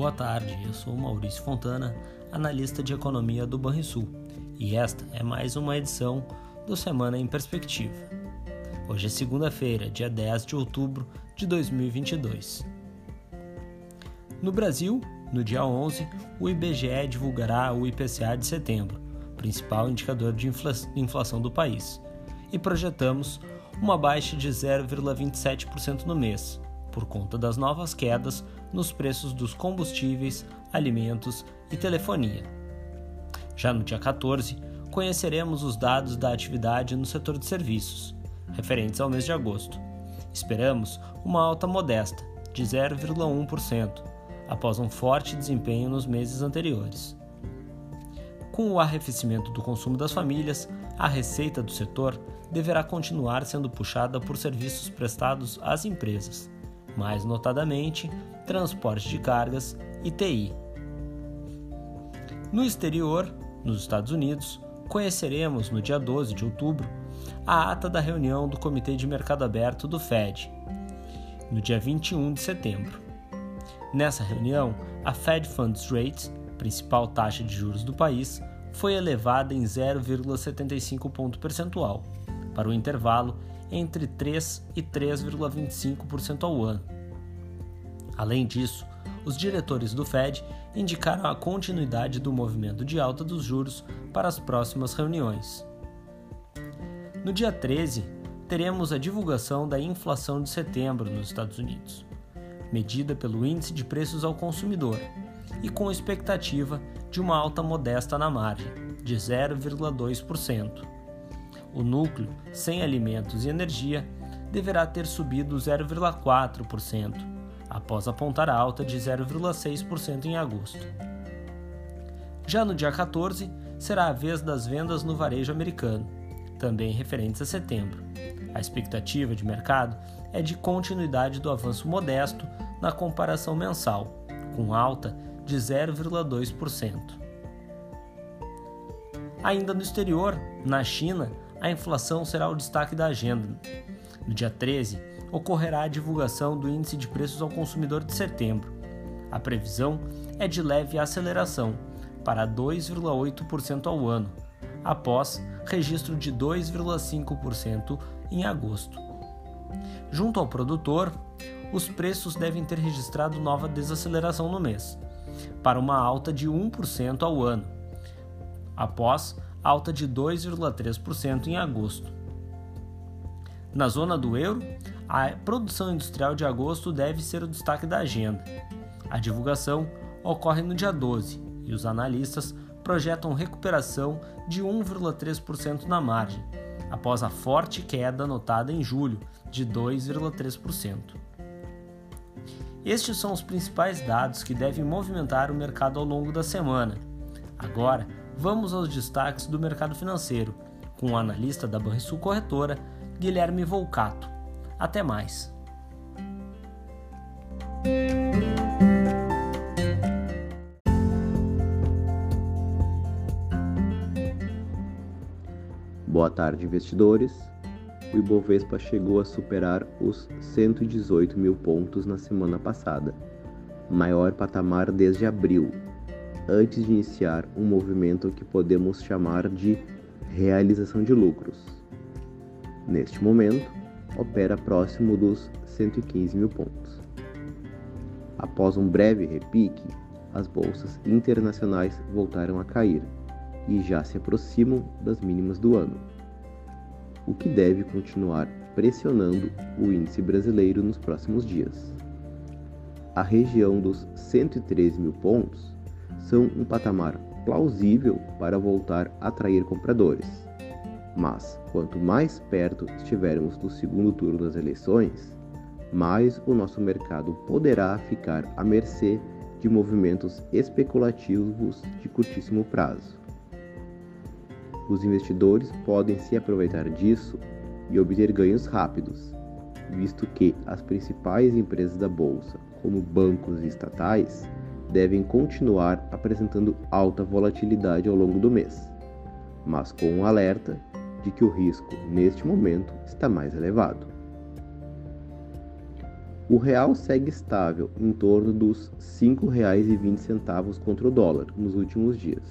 Boa tarde, eu sou Maurício Fontana, analista de economia do Banrisul, e esta é mais uma edição do Semana em Perspectiva. Hoje é segunda-feira, dia 10 de outubro de 2022. No Brasil, no dia 11, o IBGE divulgará o IPCA de setembro, principal indicador de inflação do país, e projetamos uma baixa de 0,27% no mês, por conta das novas quedas nos preços dos combustíveis, alimentos e telefonia. Já no dia 14, conheceremos os dados da atividade no setor de serviços, referentes ao mês de agosto. Esperamos uma alta modesta, de 0,1%, após um forte desempenho nos meses anteriores. Com o arrefecimento do consumo das famílias, a receita do setor deverá continuar sendo puxada por serviços prestados às empresas mais notadamente transporte de cargas e TI. No exterior, nos Estados Unidos, conheceremos no dia 12 de outubro a ata da reunião do Comitê de Mercado Aberto do Fed, no dia 21 de setembro. Nessa reunião, a Fed Funds Rate, principal taxa de juros do país, foi elevada em 0,75 ponto percentual para o intervalo entre 3 e 3,25% ao ano. Além disso, os diretores do Fed indicaram a continuidade do movimento de alta dos juros para as próximas reuniões. No dia 13, teremos a divulgação da inflação de setembro nos Estados Unidos, medida pelo Índice de Preços ao Consumidor, e com expectativa de uma alta modesta na margem, de 0,2% o núcleo, sem alimentos e energia, deverá ter subido 0,4%, após apontar alta de 0,6% em agosto. Já no dia 14, será a vez das vendas no varejo americano, também referentes a setembro. A expectativa de mercado é de continuidade do avanço modesto na comparação mensal, com alta de 0,2%. Ainda no exterior, na China, a inflação será o destaque da agenda. No dia 13, ocorrerá a divulgação do Índice de Preços ao Consumidor de setembro. A previsão é de leve aceleração, para 2,8% ao ano, após registro de 2,5% em agosto. Junto ao produtor, os preços devem ter registrado nova desaceleração no mês, para uma alta de 1% ao ano, após alta de 2,3% em agosto. Na zona do euro, a produção industrial de agosto deve ser o destaque da agenda. A divulgação ocorre no dia 12 e os analistas projetam recuperação de 1,3% na margem, após a forte queda notada em julho, de 2,3%. Estes são os principais dados que devem movimentar o mercado ao longo da semana. Agora, vamos aos destaques do mercado financeiro, com o analista da Banrisul Corretora, Guilherme Volcato. Até mais! Boa tarde, investidores. O Ibovespa chegou a superar os 118 mil pontos na semana passada, maior patamar desde abril, antes de iniciar um movimento que podemos chamar de realização de lucros. Neste momento, opera próximo dos 115 mil pontos. Após um breve repique, as bolsas internacionais voltaram a cair e já se aproximam das mínimas do ano, o que deve continuar pressionando o índice brasileiro nos próximos dias. A região dos 113 mil pontos são um patamar plausível para voltar a atrair compradores. Mas, quanto mais perto estivermos do segundo turno das eleições, mais o nosso mercado poderá ficar à mercê de movimentos especulativos de curtíssimo prazo. Os investidores podem se aproveitar disso e obter ganhos rápidos, visto que as principais empresas da bolsa, como bancos e estatais, devem continuar apresentando alta volatilidade ao longo do mês, mas com um alerta de que o risco neste momento está mais elevado. O real segue estável em torno dos R$ 5,20 contra o dólar nos últimos dias,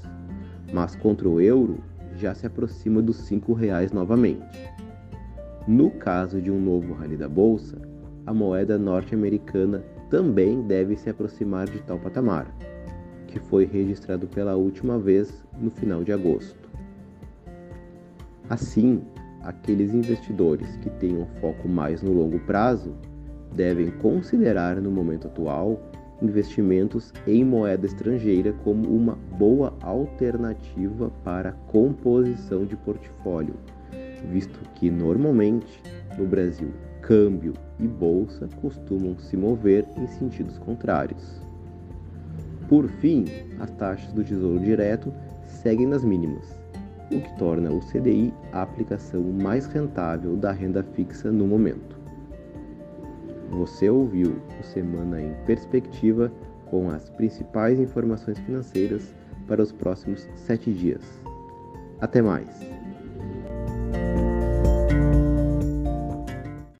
mas contra o euro já se aproxima dos R$ 5,00 novamente. No caso de um novo rally da bolsa, a moeda norte-americana também deve se aproximar de tal patamar, que foi registrado pela última vez no final de agosto. Assim, aqueles investidores que tenham foco mais no longo prazo devem considerar no momento atual investimentos em moeda estrangeira como uma boa alternativa para composição de portfólio, visto que normalmente no Brasil câmbio e bolsa costumam se mover em sentidos contrários. Por fim, as taxas do Tesouro Direto seguem nas mínimas, o que torna o CDI a aplicação mais rentável da renda fixa no momento. Você ouviu o Semana em Perspectiva com as principais informações financeiras para os próximos sete dias. Até mais!